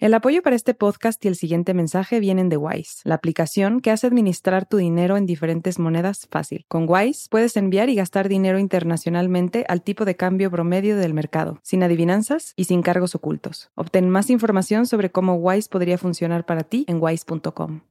El apoyo para este podcast y el siguiente mensaje vienen de Wise, la aplicación que hace administrar tu dinero en diferentes monedas fácil. Con Wise puedes enviar y gastar dinero internacionalmente al tipo de cambio promedio del mercado, sin adivinanzas y sin cargos ocultos. Obtén más información sobre cómo Wise podría funcionar para ti en wise.com.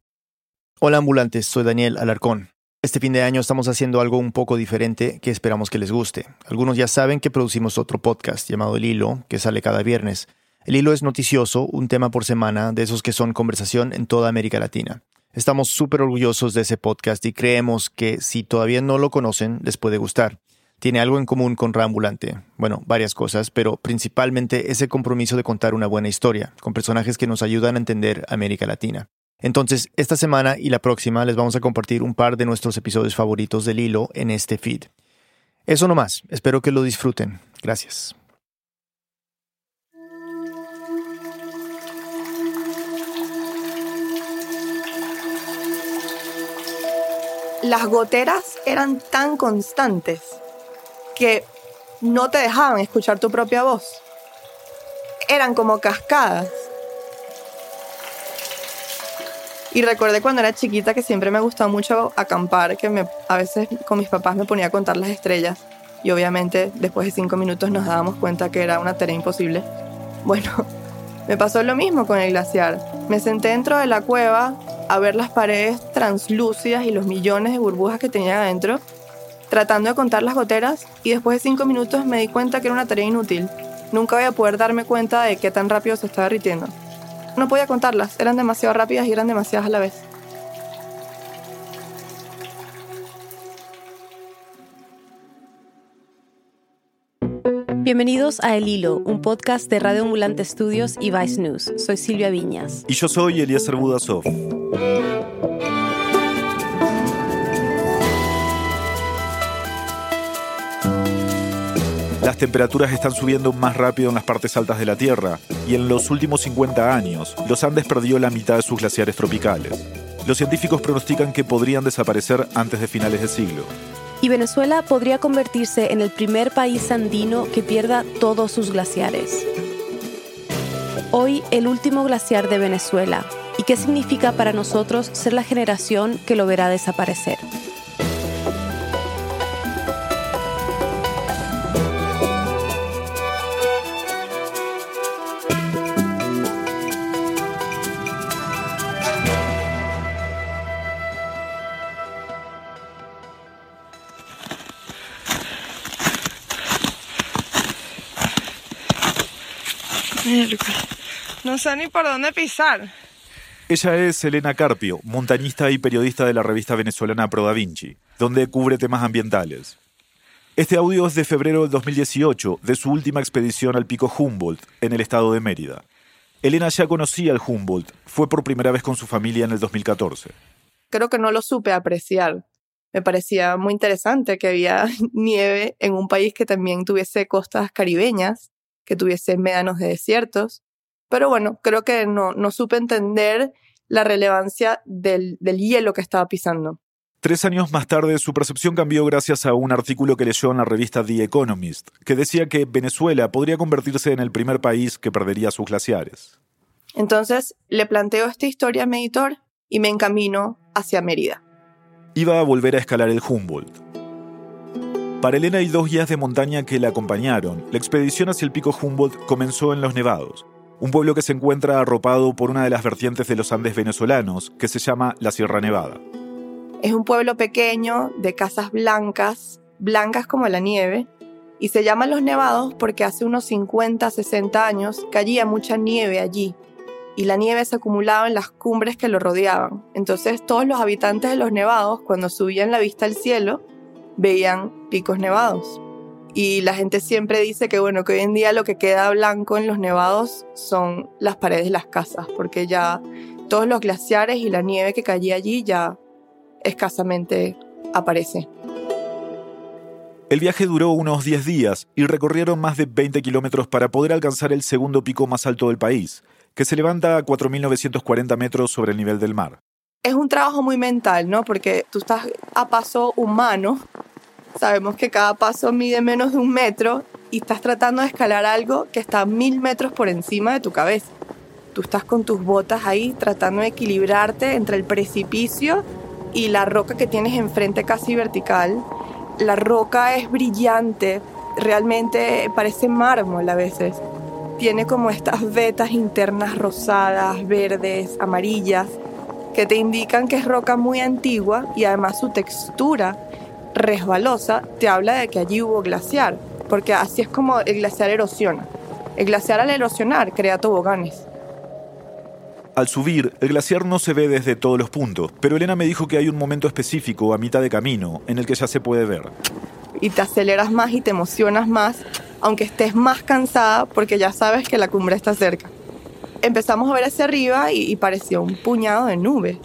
Hola ambulantes, soy Daniel Alarcón. Este fin de año estamos haciendo algo un poco diferente que esperamos que les guste. Algunos ya saben que producimos otro podcast llamado El Hilo, que sale cada viernes. El hilo es noticioso, un tema por semana, de esos que son conversación en toda América Latina. Estamos súper orgullosos de ese podcast y creemos que si todavía no lo conocen, les puede gustar. Tiene algo en común con Rambulante. Bueno, varias cosas, pero principalmente ese compromiso de contar una buena historia, con personajes que nos ayudan a entender América Latina. Entonces, esta semana y la próxima les vamos a compartir un par de nuestros episodios favoritos del hilo en este feed. Eso no más, espero que lo disfruten. Gracias. Las goteras eran tan constantes que no te dejaban escuchar tu propia voz. Eran como cascadas. Y recuerdo cuando era chiquita que siempre me gustaba mucho acampar, que me, a veces con mis papás me ponía a contar las estrellas. Y obviamente después de cinco minutos nos dábamos cuenta que era una tarea imposible. Bueno, me pasó lo mismo con el glaciar. Me senté dentro de la cueva a ver las paredes translúcidas y los millones de burbujas que tenía adentro, tratando de contar las goteras y después de cinco minutos me di cuenta que era una tarea inútil. Nunca voy a poder darme cuenta de qué tan rápido se estaba derritiendo. No podía contarlas, eran demasiado rápidas y eran demasiadas a la vez. Bienvenidos a El Hilo, un podcast de Radio Ambulante Estudios y Vice News. Soy Silvia Viñas. Y yo soy Eliezer Budasov. Las temperaturas están subiendo más rápido en las partes altas de la Tierra y en los últimos 50 años los Andes perdió la mitad de sus glaciares tropicales. Los científicos pronostican que podrían desaparecer antes de finales de siglo. Y Venezuela podría convertirse en el primer país andino que pierda todos sus glaciares. Hoy el último glaciar de Venezuela. ¿Y qué significa para nosotros ser la generación que lo verá desaparecer? Sé ni por dónde pisar. Ella es Elena Carpio, montañista y periodista de la revista venezolana Pro Da Vinci, donde cubre temas ambientales. Este audio es de febrero del 2018, de su última expedición al pico Humboldt, en el estado de Mérida. Elena ya conocía el Humboldt, fue por primera vez con su familia en el 2014. Creo que no lo supe apreciar. Me parecía muy interesante que había nieve en un país que también tuviese costas caribeñas que tuviese médanos de desiertos. Pero bueno, creo que no, no supe entender la relevancia del, del hielo que estaba pisando. Tres años más tarde, su percepción cambió gracias a un artículo que leyó en la revista The Economist, que decía que Venezuela podría convertirse en el primer país que perdería sus glaciares. Entonces le planteo esta historia a mi editor y me encamino hacia Mérida. Iba a volver a escalar el Humboldt. Para Elena hay dos guías de montaña que la acompañaron. La expedición hacia el pico Humboldt comenzó en Los Nevados, un pueblo que se encuentra arropado por una de las vertientes de los Andes venezolanos, que se llama la Sierra Nevada. Es un pueblo pequeño de casas blancas, blancas como la nieve, y se llama Los Nevados porque hace unos 50, 60 años caía mucha nieve allí, y la nieve se acumulaba en las cumbres que lo rodeaban. Entonces todos los habitantes de Los Nevados, cuando subían la vista al cielo, veían picos nevados. Y la gente siempre dice que bueno, que hoy en día lo que queda blanco en los nevados son las paredes de las casas, porque ya todos los glaciares y la nieve que caía allí ya escasamente aparece. El viaje duró unos 10 días y recorrieron más de 20 kilómetros para poder alcanzar el segundo pico más alto del país, que se levanta a 4.940 metros sobre el nivel del mar. Es un trabajo muy mental, ¿no? Porque tú estás a paso humano Sabemos que cada paso mide menos de un metro y estás tratando de escalar algo que está mil metros por encima de tu cabeza. Tú estás con tus botas ahí tratando de equilibrarte entre el precipicio y la roca que tienes enfrente casi vertical. La roca es brillante, realmente parece mármol a veces. Tiene como estas vetas internas rosadas, verdes, amarillas, que te indican que es roca muy antigua y además su textura resbalosa te habla de que allí hubo glaciar, porque así es como el glaciar erosiona. El glaciar al erosionar crea toboganes. Al subir, el glaciar no se ve desde todos los puntos, pero Elena me dijo que hay un momento específico a mitad de camino en el que ya se puede ver. Y te aceleras más y te emocionas más, aunque estés más cansada porque ya sabes que la cumbre está cerca. Empezamos a ver hacia arriba y, y parecía un puñado de nubes.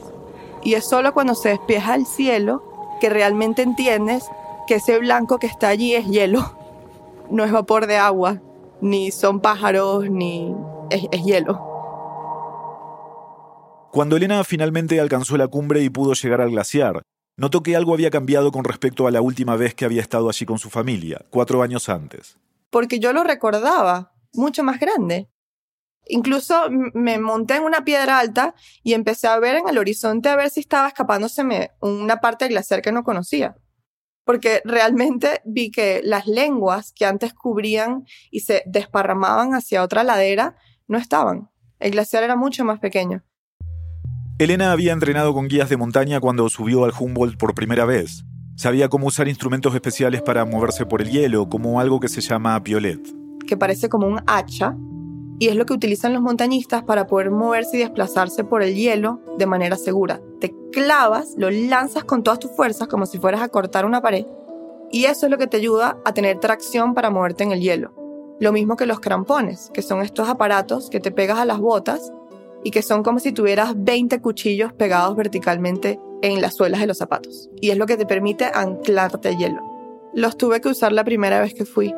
Y es solo cuando se despeja el cielo que realmente entiendes que ese blanco que está allí es hielo. No es vapor de agua, ni son pájaros, ni es, es hielo. Cuando Elena finalmente alcanzó la cumbre y pudo llegar al glaciar, notó que algo había cambiado con respecto a la última vez que había estado allí con su familia, cuatro años antes. Porque yo lo recordaba, mucho más grande. Incluso me monté en una piedra alta y empecé a ver en el horizonte a ver si estaba escapándoseme una parte del glaciar que no conocía. Porque realmente vi que las lenguas que antes cubrían y se desparramaban hacia otra ladera no estaban. El glaciar era mucho más pequeño. Elena había entrenado con guías de montaña cuando subió al Humboldt por primera vez. Sabía cómo usar instrumentos especiales para moverse por el hielo, como algo que se llama piolet. Que parece como un hacha y es lo que utilizan los montañistas para poder moverse y desplazarse por el hielo de manera segura. Te clavas, lo lanzas con todas tus fuerzas como si fueras a cortar una pared y eso es lo que te ayuda a tener tracción para moverte en el hielo. Lo mismo que los crampones, que son estos aparatos que te pegas a las botas y que son como si tuvieras 20 cuchillos pegados verticalmente en las suelas de los zapatos. Y es lo que te permite anclarte al hielo. Los tuve que usar la primera vez que fui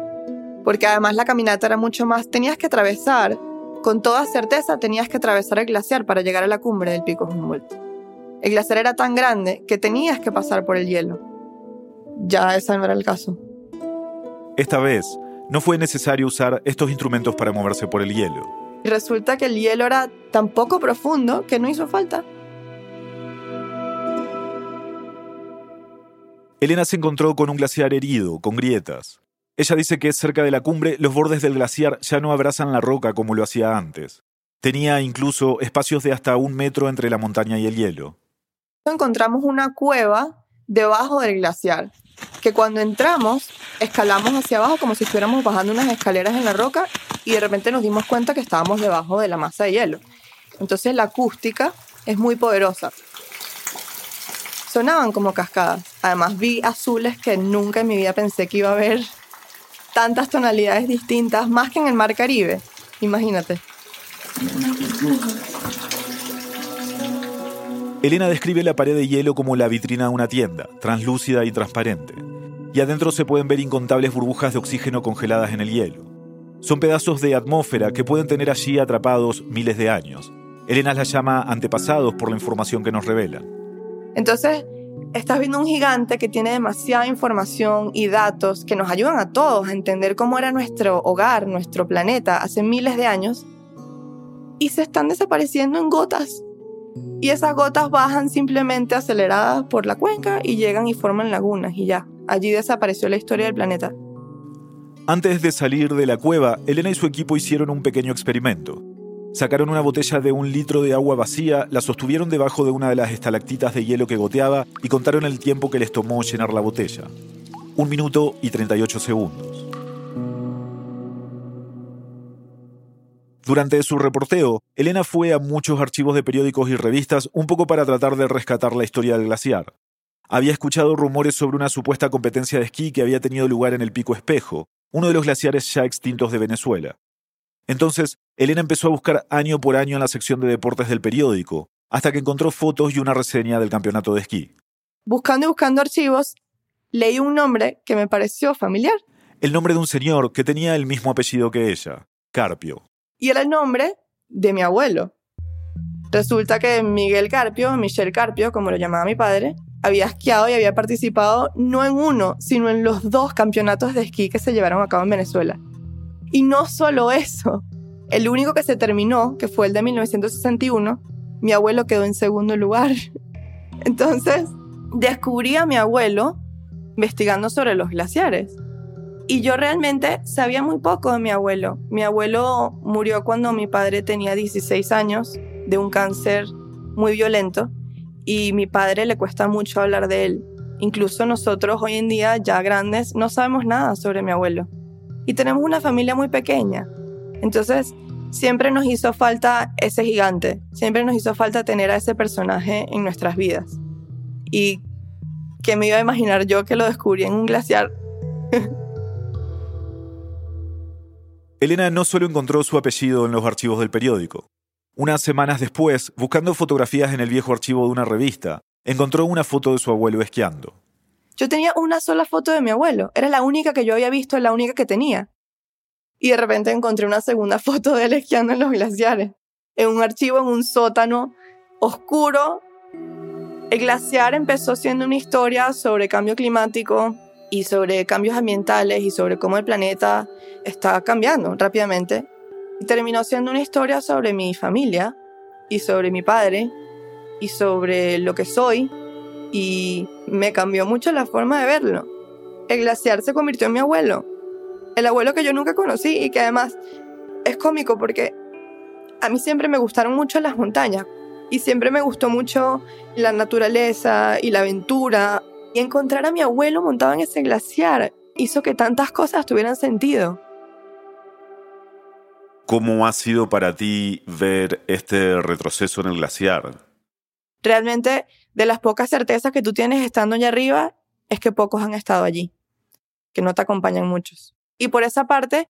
porque además la caminata era mucho más, tenías que atravesar, con toda certeza tenías que atravesar el glaciar para llegar a la cumbre del pico Humboldt. El glaciar era tan grande que tenías que pasar por el hielo. Ya ese no era el caso. Esta vez, no fue necesario usar estos instrumentos para moverse por el hielo. Y resulta que el hielo era tan poco profundo que no hizo falta. Elena se encontró con un glaciar herido, con grietas. Ella dice que cerca de la cumbre los bordes del glaciar ya no abrazan la roca como lo hacía antes. Tenía incluso espacios de hasta un metro entre la montaña y el hielo. Encontramos una cueva debajo del glaciar, que cuando entramos escalamos hacia abajo como si estuviéramos bajando unas escaleras en la roca y de repente nos dimos cuenta que estábamos debajo de la masa de hielo. Entonces la acústica es muy poderosa. Sonaban como cascadas. Además vi azules que nunca en mi vida pensé que iba a ver tantas tonalidades distintas, más que en el mar Caribe. Imagínate. Elena describe la pared de hielo como la vitrina de una tienda, translúcida y transparente. Y adentro se pueden ver incontables burbujas de oxígeno congeladas en el hielo. Son pedazos de atmósfera que pueden tener allí atrapados miles de años. Elena las llama antepasados por la información que nos revelan. Entonces, estás viendo un gigante que tiene demasiada información y datos que nos ayudan a todos a entender cómo era nuestro hogar, nuestro planeta hace miles de años, y se están desapareciendo en gotas. Y esas gotas bajan simplemente aceleradas por la cuenca y llegan y forman lagunas y ya. Allí desapareció la historia del planeta. Antes de salir de la cueva, Elena y su equipo hicieron un pequeño experimento. Sacaron una botella de un litro de agua vacía, la sostuvieron debajo de una de las estalactitas de hielo que goteaba y contaron el tiempo que les tomó llenar la botella. Un minuto y 38 segundos. Durante su reporteo, Elena fue a muchos archivos de periódicos y revistas un poco para tratar de rescatar la historia del glaciar. Había escuchado rumores sobre una supuesta competencia de esquí que había tenido lugar en el Pico Espejo, uno de los glaciares ya extintos de Venezuela. Entonces, Elena empezó a buscar año por año en la sección de deportes del periódico, hasta que encontró fotos y una reseña del campeonato de esquí. Buscando y buscando archivos, leí un nombre que me pareció familiar. El nombre de un señor que tenía el mismo apellido que ella, Carpio. Y era el nombre de mi abuelo. Resulta que Miguel Carpio, Michel Carpio, como lo llamaba mi padre, había esquiado y había participado no en uno, sino en los dos campeonatos de esquí que se llevaron a cabo en Venezuela. Y no solo eso, el único que se terminó, que fue el de 1961, mi abuelo quedó en segundo lugar. Entonces, descubrí a mi abuelo investigando sobre los glaciares. Y yo realmente sabía muy poco de mi abuelo. Mi abuelo murió cuando mi padre tenía 16 años de un cáncer muy violento y mi padre le cuesta mucho hablar de él. Incluso nosotros hoy en día, ya grandes, no sabemos nada sobre mi abuelo. Y tenemos una familia muy pequeña. Entonces, siempre nos hizo falta ese gigante, siempre nos hizo falta tener a ese personaje en nuestras vidas. Y que me iba a imaginar yo que lo descubrí en un glaciar. Elena no solo encontró su apellido en los archivos del periódico. Unas semanas después, buscando fotografías en el viejo archivo de una revista, encontró una foto de su abuelo esquiando. Yo tenía una sola foto de mi abuelo, era la única que yo había visto, la única que tenía. Y de repente encontré una segunda foto de él esquiando en los glaciares, en un archivo, en un sótano oscuro. El glaciar empezó siendo una historia sobre cambio climático y sobre cambios ambientales y sobre cómo el planeta está cambiando rápidamente. Y terminó siendo una historia sobre mi familia y sobre mi padre y sobre lo que soy y me cambió mucho la forma de verlo. El glaciar se convirtió en mi abuelo el abuelo que yo nunca conocí y que además es cómico porque a mí siempre me gustaron mucho las montañas y siempre me gustó mucho la naturaleza y la aventura y encontrar a mi abuelo montado en ese glaciar hizo que tantas cosas tuvieran sentido. ¿Cómo ha sido para ti ver este retroceso en el glaciar? Realmente, de las pocas certezas que tú tienes estando allá arriba, es que pocos han estado allí, que no te acompañan muchos. Y por esa parte,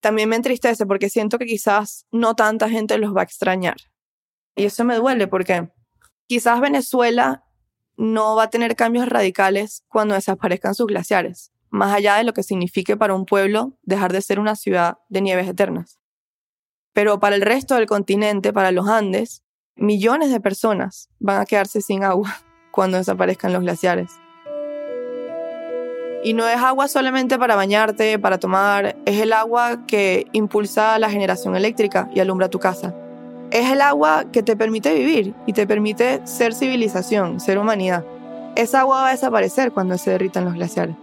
también me entristece porque siento que quizás no tanta gente los va a extrañar. Y eso me duele porque quizás Venezuela no va a tener cambios radicales cuando desaparezcan sus glaciares, más allá de lo que signifique para un pueblo dejar de ser una ciudad de nieves eternas. Pero para el resto del continente, para los Andes, millones de personas van a quedarse sin agua cuando desaparezcan los glaciares. Y no es agua solamente para bañarte, para tomar, es el agua que impulsa la generación eléctrica y alumbra tu casa. Es el agua que te permite vivir y te permite ser civilización, ser humanidad. Esa agua va a desaparecer cuando se derritan los glaciares.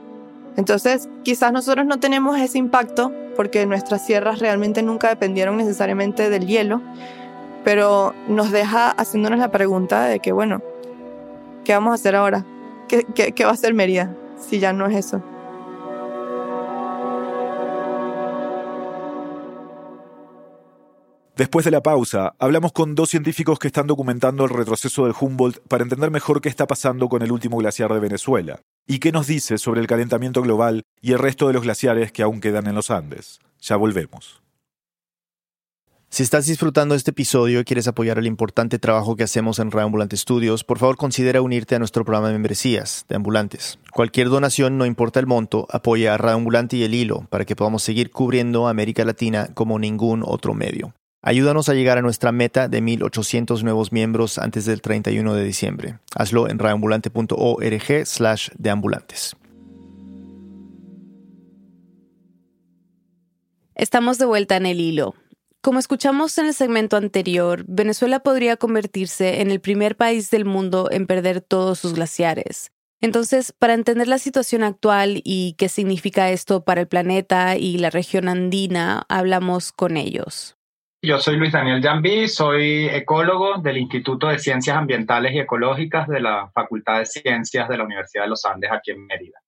Entonces, quizás nosotros no tenemos ese impacto porque nuestras sierras realmente nunca dependieron necesariamente del hielo, pero nos deja haciéndonos la pregunta de que, bueno, ¿qué vamos a hacer ahora? ¿Qué, va a hacer Mérida? si ya no es eso. Después de la pausa, hablamos con dos científicos que están documentando el retroceso del Humboldt para entender mejor qué está pasando con el último glaciar de Venezuela y qué nos dice sobre el calentamiento global y el resto de los glaciares que aún quedan en los Andes. Ya volvemos. Si estás disfrutando este episodio y quieres apoyar el importante trabajo que hacemos en Reambulante Studios, por favor considera unirte a nuestro programa de membresías de ambulantes. Cualquier donación, no importa el monto, apoya a Reambulante y el hilo para que podamos seguir cubriendo América Latina como ningún otro medio. Ayúdanos a llegar a nuestra meta de 1.800 nuevos miembros antes del 31 de diciembre. Hazlo en reambulante.org slash deambulantes. Estamos de vuelta en el hilo. Como escuchamos en el segmento anterior, Venezuela podría convertirse en el primer país del mundo en perder todos sus glaciares. Entonces, para entender la situación actual y qué significa esto para el planeta y la región andina, hablamos con ellos. Yo soy Luis Daniel Jambí, soy ecólogo del Instituto de Ciencias Ambientales y Ecológicas de la Facultad de Ciencias de la Universidad de los Andes aquí en Mérida.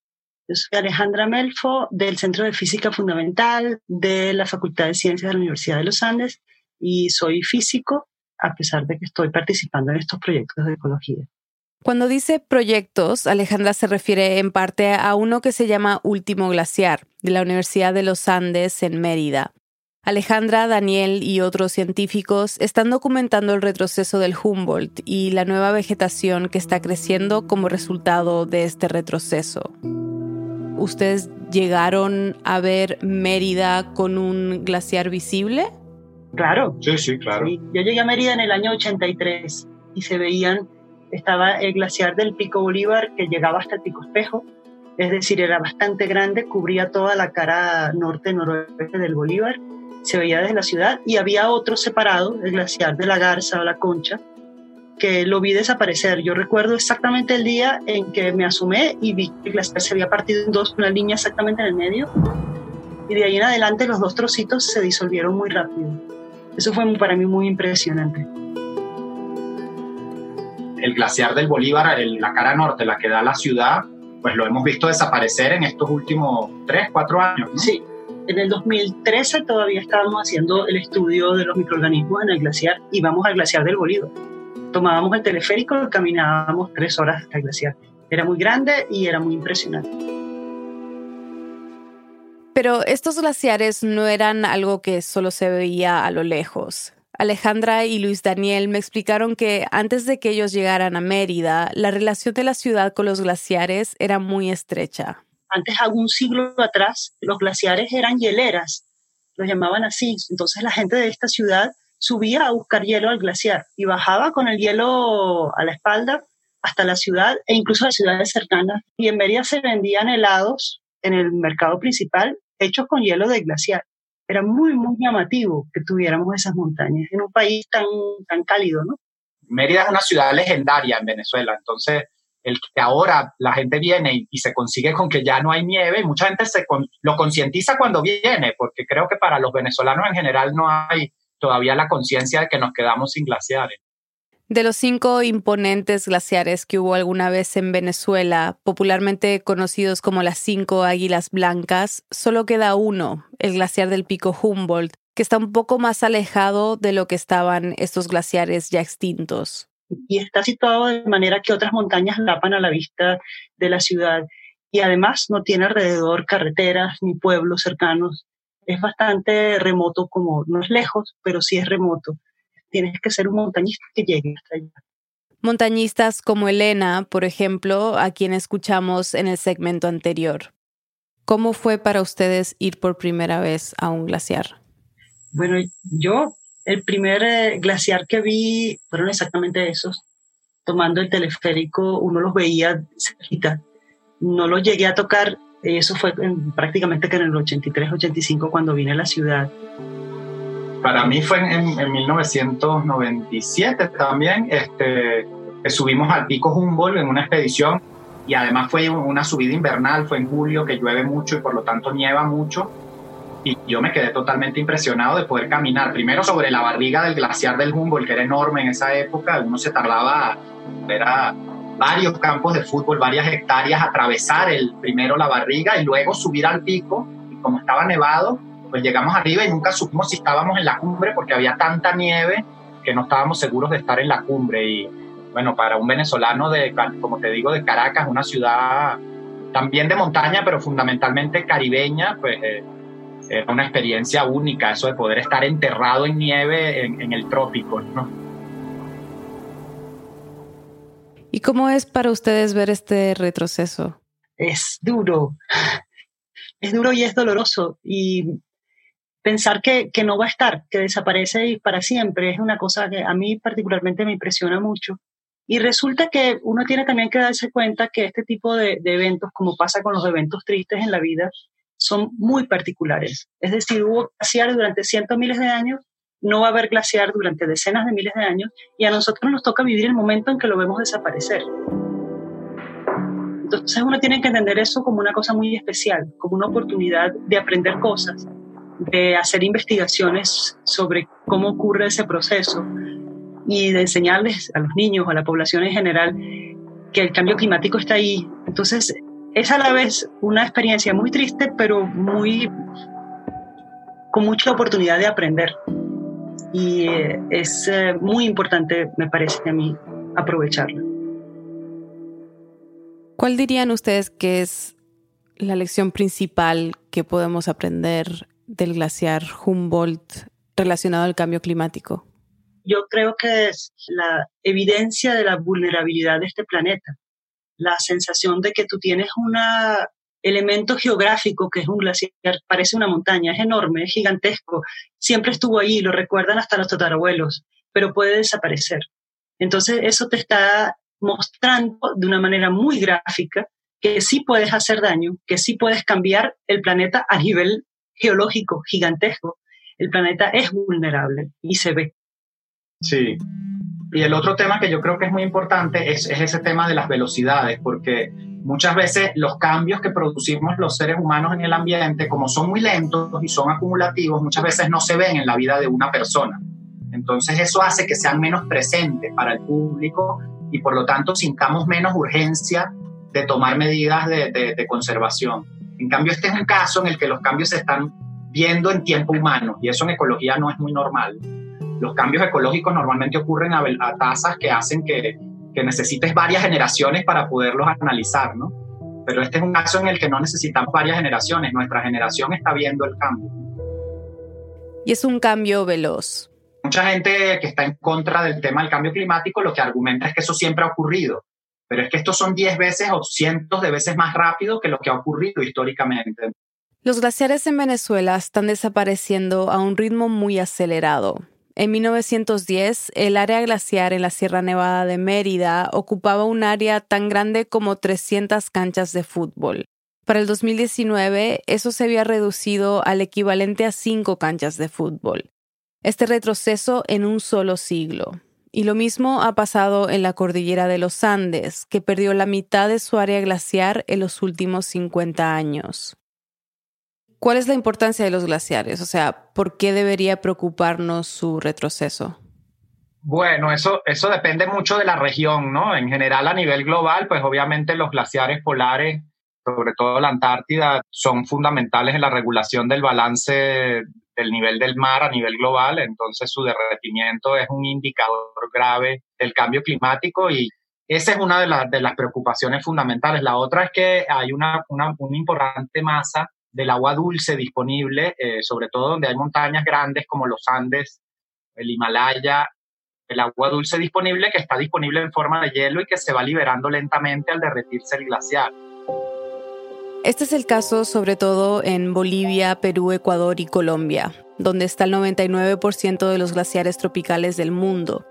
Soy Alejandra Melfo del Centro de Física Fundamental de la Facultad de Ciencias de la Universidad de los Andes y soy físico a pesar de que estoy participando en estos proyectos de ecología. Cuando dice proyectos, Alejandra se refiere en parte a uno que se llama Último Glaciar, de la Universidad de los Andes en Mérida. Alejandra, Daniel y otros científicos están documentando el retroceso del Humboldt y la nueva vegetación que está creciendo como resultado de este retroceso. ¿Ustedes llegaron a ver Mérida con un glaciar visible? Claro. Sí, sí, claro. Yo llegué a Mérida en el año 83 y se veían, estaba el glaciar del Pico Bolívar que llegaba hasta Pico Espejo, es decir, era bastante grande, cubría toda la cara norte-noroeste del Bolívar. se veía desde la ciudad, y había otro separado, el glaciar de la Garza o la Concha, que lo vi desaparecer. Yo recuerdo exactamente el día en que me asomé y vi que el glaciar se había partido en dos, una línea exactamente en el medio, y de ahí en adelante los dos trocitos se disolvieron muy rápido. Eso fue para mí muy impresionante. El glaciar del Bolívar, la cara norte, la que da la ciudad, pues lo hemos visto desaparecer en estos últimos tres, cuatro años. Sí, en el 2013 todavía estábamos haciendo el estudio de los microorganismos en el glaciar y vamos al glaciar del Bolívar. Tomábamos el teleférico y caminábamos tres horas hasta el glaciar. Era muy grande y era muy impresionante. Pero estos glaciares no eran algo que solo se veía a lo lejos. Alejandra y Luis Daniel me explicaron que antes de que ellos llegaran a Mérida, la relación de la ciudad con los glaciares era muy estrecha. Antes, algún siglo atrás, los glaciares eran hieleras, los llamaban así. Entonces la gente de esta ciudad subía a buscar hielo al glaciar y bajaba con el hielo a la espalda hasta la ciudad e incluso a ciudades cercanas. Y en Mérida se vendían helados en el mercado principal hechos con hielo de glaciar era muy, muy llamativo que tuviéramos esas montañas en un país tan, tan cálido, ¿no? Mérida es una ciudad legendaria en Venezuela, entonces el que ahora la gente viene y, se consigue con que ya no hay nieve, mucha gente se lo concientiza cuando viene, porque creo que para los venezolanos en general no hay todavía la conciencia de que nos quedamos sin glaciares. De los cinco imponentes glaciares que hubo alguna vez en Venezuela, popularmente conocidos como las cinco águilas blancas, solo queda uno, el glaciar del pico Humboldt, que está un poco más alejado de lo que estaban estos glaciares ya extintos. Y está situado de manera que otras montañas lapan a la vista de la ciudad y además no tiene alrededor carreteras ni pueblos cercanos. Es bastante remoto, como no es lejos, pero sí es remoto tienes que ser un montañista que llegue hasta allá. Montañistas como Elena, por ejemplo, a quien escuchamos en el segmento anterior. ¿Cómo fue para ustedes ir por primera vez a un glaciar? Bueno, yo el primer eh, glaciar que vi fueron exactamente esos. Tomando el teleférico, uno los veía cerquita. No los llegué a tocar, eso fue prácticamente que en el 83, 85 cuando vine a la ciudad para mí fue en, 1997 también, este, subimos al pico Humboldt en una expedición y además fue una subida invernal, fue en julio que llueve mucho y por lo tanto nieva mucho. Y yo me quedé totalmente impresionado de poder caminar primero sobre la barriga del glaciar del Humboldt, que era enorme en esa época, uno se tardaba, era varios campos de fútbol, varias hectáreas, atravesar el primero la barriga y luego subir al pico, y como estaba nevado, pues llegamos arriba y nunca supimos si estábamos en la cumbre porque había tanta nieve que no estábamos seguros de estar en la cumbre. Y bueno, para un venezolano de, como te digo, de Caracas, una ciudad también de montaña, pero fundamentalmente caribeña, pues eh, era una experiencia única eso de poder estar enterrado en nieve en, en el trópico, ¿no? ¿Y cómo es para ustedes ver este retroceso? Es duro, es duro y es doloroso. Y pensar que, que, no va a estar, que desaparece y para siempre, es una cosa que a mí particularmente me impresiona mucho. Y resulta que uno tiene también que darse cuenta que este tipo de, eventos, como pasa con los eventos tristes en la vida, son muy particulares. Es decir, hubo glaciar durante cientos miles de años, no va a haber glaciar durante decenas de miles de años y a nosotros nos toca vivir el momento en que lo vemos desaparecer. Entonces uno tiene que entender eso como una cosa muy especial, como una oportunidad de aprender cosas de hacer investigaciones sobre cómo ocurre ese proceso y de enseñarles a los niños, a la población en general, que el cambio climático está ahí. Entonces, es a la vez una experiencia muy triste, pero muy con mucha oportunidad de aprender. Y es eh, muy importante, me parece a mí, aprovecharla. ¿Cuál dirían ustedes que es la lección principal que podemos aprender del glaciar Humboldt relacionado al cambio climático? Yo creo que es la evidencia de la vulnerabilidad de este planeta, la sensación de que tú tienes un elemento geográfico que es un glaciar, parece una montaña, es enorme, es gigantesco, siempre estuvo ahí, lo recuerdan hasta los tatarabuelos, pero puede desaparecer. Entonces eso te está mostrando de una manera muy gráfica que sí puedes hacer daño, que sí puedes cambiar el planeta a nivel geológico gigantesco el planeta es vulnerable y se ve. Sí. Y el otro tema que yo creo que es muy importante es, es ese tema de las velocidades, porque muchas veces los cambios que producimos los seres humanos en el ambiente, como son muy lentos y son acumulativos, muchas veces no se ven en la vida de una persona. Entonces eso hace que sean menos presentes para el público y por lo tanto sintamos menos urgencia de tomar medidas de, conservación. En cambio, este es un caso en el que los cambios se están viendo en tiempo humano y eso en ecología no es muy normal. Los cambios ecológicos normalmente ocurren a, tasas que hacen que, que, necesites varias generaciones para poderlos analizar, ¿no? Pero este es un caso en el que no necesitamos varias generaciones, nuestra generación está viendo el cambio. Y es un cambio veloz. Mucha gente que está en contra del tema del cambio climático lo que argumenta es que eso siempre ha ocurrido, pero es que estos son 10 veces o cientos de veces más rápido que lo que ha ocurrido históricamente. Los glaciares en Venezuela están desapareciendo a un ritmo muy acelerado. En 1910, el área glaciar en la Sierra Nevada de Mérida ocupaba un área tan grande como 300 canchas de fútbol. Para el 2019, eso se había reducido al equivalente a 5 canchas de fútbol este retroceso en un solo siglo. Y lo mismo ha pasado en la cordillera de los Andes, que perdió la mitad de su área glaciar en los últimos 50 años. ¿Cuál es la importancia de los glaciares? O sea, ¿por qué debería preocuparnos su retroceso? Bueno, eso, eso depende mucho de la región, ¿no? En general, a nivel global, pues obviamente los glaciares polares, sobre todo la Antártida, son fundamentales en la regulación del balance del nivel del mar a nivel global, entonces su derretimiento es un indicador grave del cambio climático y esa es una de, de las preocupaciones fundamentales. La otra es que hay una, una, importante masa del agua dulce disponible, eh, sobre todo donde hay montañas grandes como los Andes, el Himalaya, el agua dulce disponible que está disponible en forma de hielo y que se va liberando lentamente al derretirse el glaciar. Este es el caso sobre todo en Bolivia, Perú, Ecuador y Colombia, donde está el 99% de los glaciares tropicales del mundo.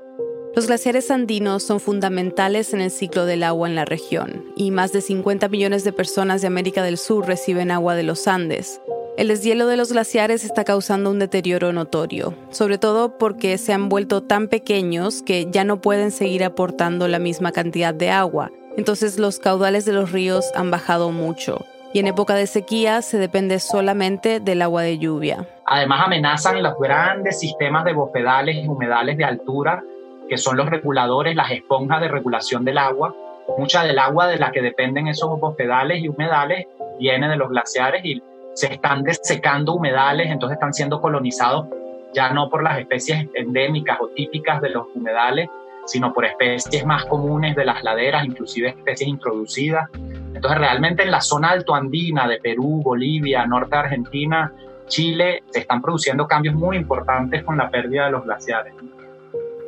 Los glaciares andinos son fundamentales en el ciclo del agua en la región, y más de 50 millones de personas de América del Sur reciben agua de los Andes. El deshielo de los glaciares está causando un deterioro notorio, sobre todo porque se han vuelto tan pequeños que ya no pueden seguir aportando la misma cantidad de agua, entonces los caudales de los ríos han bajado mucho y en época de sequía se depende solamente del agua de lluvia. Además amenazan los grandes sistemas de bofedales y humedales de altura, que son los reguladores, las esponjas de regulación del agua. Mucha del agua de la que dependen esos bofedales y humedales viene de los glaciares y se están desecando humedales, entonces están siendo colonizados ya no por las especies endémicas o típicas de los humedales, sino por especies más comunes de las laderas, inclusive especies introducidas. Entonces, realmente en la zona altoandina de Perú, Bolivia, norte Argentina, Chile, se están produciendo cambios muy importantes con la pérdida de los glaciares.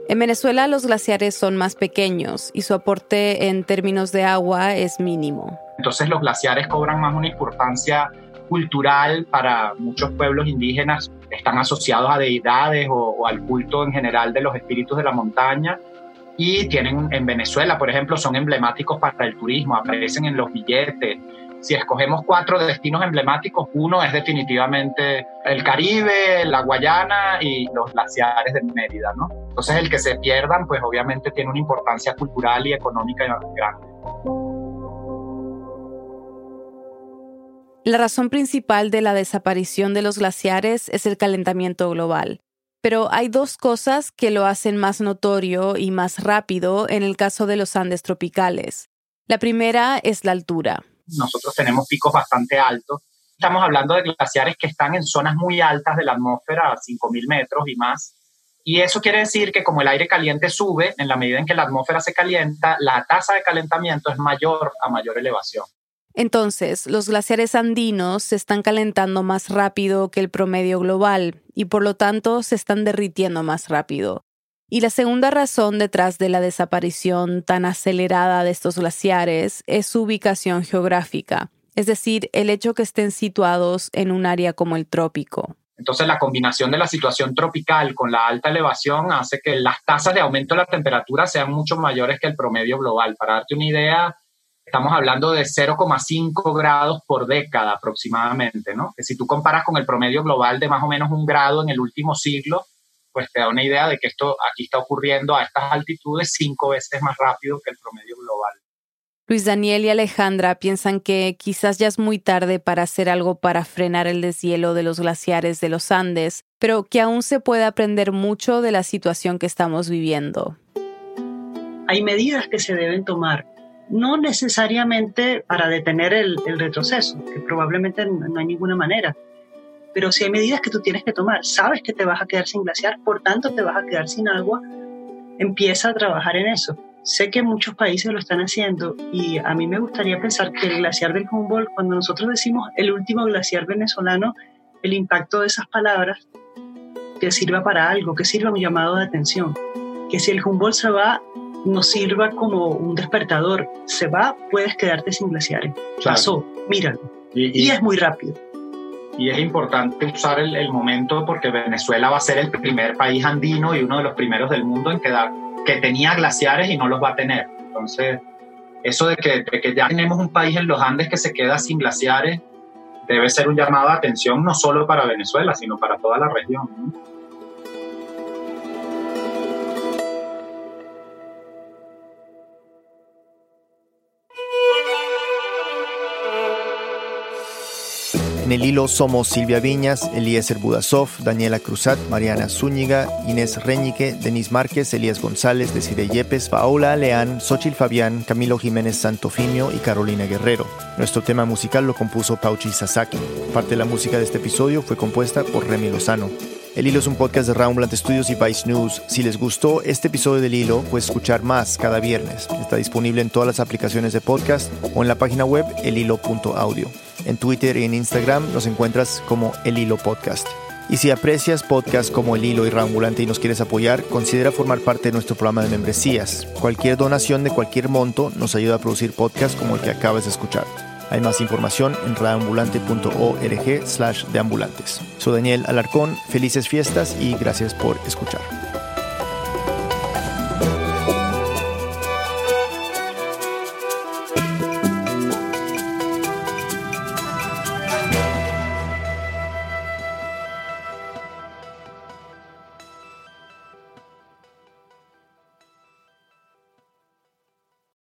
En Venezuela los glaciares son más pequeños y su aporte en términos de agua es mínimo. Entonces los glaciares cobran más una importancia cultural para muchos pueblos indígenas, están asociados a deidades o, o al culto en general de los espíritus de la montaña y tienen en Venezuela, por ejemplo, son emblemáticos para el turismo, aparecen en los billetes. Si escogemos cuatro destinos emblemáticos, uno es definitivamente el Caribe, la Guayana y los glaciares de Mérida, ¿no? Entonces el que se pierdan, pues obviamente tiene una importancia cultural y económica grande. La razón principal de la desaparición de los glaciares es el calentamiento global. Pero hay dos cosas que lo hacen más notorio y más rápido en el caso de los Andes tropicales. La primera es la altura. Nosotros tenemos picos bastante altos. Estamos hablando de glaciares que están en zonas muy altas de la atmósfera, a 5.000 metros y más. Y eso quiere decir que como el aire caliente sube, en la medida en que la atmósfera se calienta, la tasa de calentamiento es mayor a mayor elevación. Entonces, los glaciares andinos se están calentando más rápido que el promedio global y por lo tanto se están derritiendo más rápido. Y la segunda razón detrás de la desaparición tan acelerada de estos glaciares es su ubicación geográfica, es decir, el hecho que estén situados en un área como el trópico. Entonces, la combinación de la situación tropical con la alta elevación hace que las tasas de aumento de la temperatura sean mucho mayores que el promedio global. Para darte una idea, estamos hablando de 0,5 grados por década aproximadamente, ¿no? Que si tú comparas con el promedio global de más o menos un grado en el último siglo, pues te da una idea de que esto aquí está ocurriendo a estas altitudes cinco veces más rápido que el promedio global. Luis Daniel y Alejandra piensan que quizás ya es muy tarde para hacer algo para frenar el deshielo de los glaciares de los Andes, pero que aún se puede aprender mucho de la situación que estamos viviendo. Hay medidas que se deben tomar, no necesariamente para detener el, retroceso, que probablemente no hay ninguna manera, pero si hay medidas que tú tienes que tomar, sabes que te vas a quedar sin glaciar, por tanto te vas a quedar sin agua, empieza a trabajar en eso Sé que muchos países lo están haciendo y a mí me gustaría pensar que el glaciar del Humboldt, cuando nosotros decimos el último glaciar venezolano, el impacto de esas palabras que sirva para algo, que sirva un llamado de atención, que si el Humboldt se va, nos sirva como un despertador. Se va, puedes quedarte sin glaciares. Pasó, míralo. Y, es muy rápido. Y es importante usar el, momento porque Venezuela va a ser el primer país andino y uno de los primeros del mundo en quedar que tenía glaciares y no los va a tener. Entonces, eso de que, que ya tenemos un país en los Andes que se queda sin glaciares debe ser un llamado de atención no solo para Venezuela, sino para toda la región. En el hilo somos Silvia Viñas, Eliezer Budasov, Daniela Cruzat, Mariana Zúñiga, Inés Reñique, Denis Márquez, Elías González, Desiree Yepes, Paola Leán, Xochil Fabián, Camilo Jiménez Santofimio y Carolina Guerrero. Nuestro tema musical lo compuso Pauchi Sasaki. Parte de la música de este episodio fue compuesta por Remy Lozano. El Hilo es un podcast de Roundblunt Studios y Vice News. Si les gustó este episodio del Hilo, puedes escuchar más cada viernes. Está disponible en todas las aplicaciones de podcast o en la página web elhilo.audio. En Twitter y en Instagram nos encuentras como El Hilo Podcast. Y si aprecias podcasts como El Hilo y Rambulante y nos quieres apoyar, considera formar parte de nuestro programa de membresías. Cualquier donación de cualquier monto nos ayuda a producir podcasts como el que acabas de escuchar. Hay más información en radioambulante.org slash deambulantes. Soy Daniel Alarcón, felices fiestas y gracias por escuchar.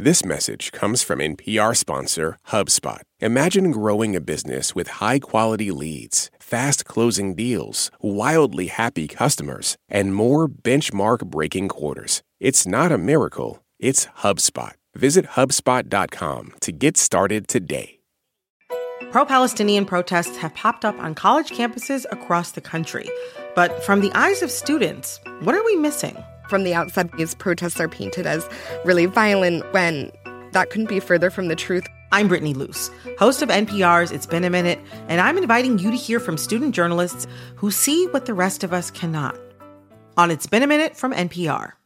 This message comes from NPR sponsor HubSpot. Imagine growing a business with high quality leads, fast closing deals, wildly happy customers, and more benchmark breaking quarters. It's not a miracle, it's HubSpot. Visit HubSpot.com to get started today. Pro Palestinian protests have popped up on college campuses across the country. But from the eyes of students, what are we missing? From the outside, these protests are painted as really violent when that couldn't be further from the truth. I'm Brittany Luce, host of NPR's It's Been a Minute, and I'm inviting you to hear from student journalists who see what the rest of us cannot. On It's Been a Minute from NPR.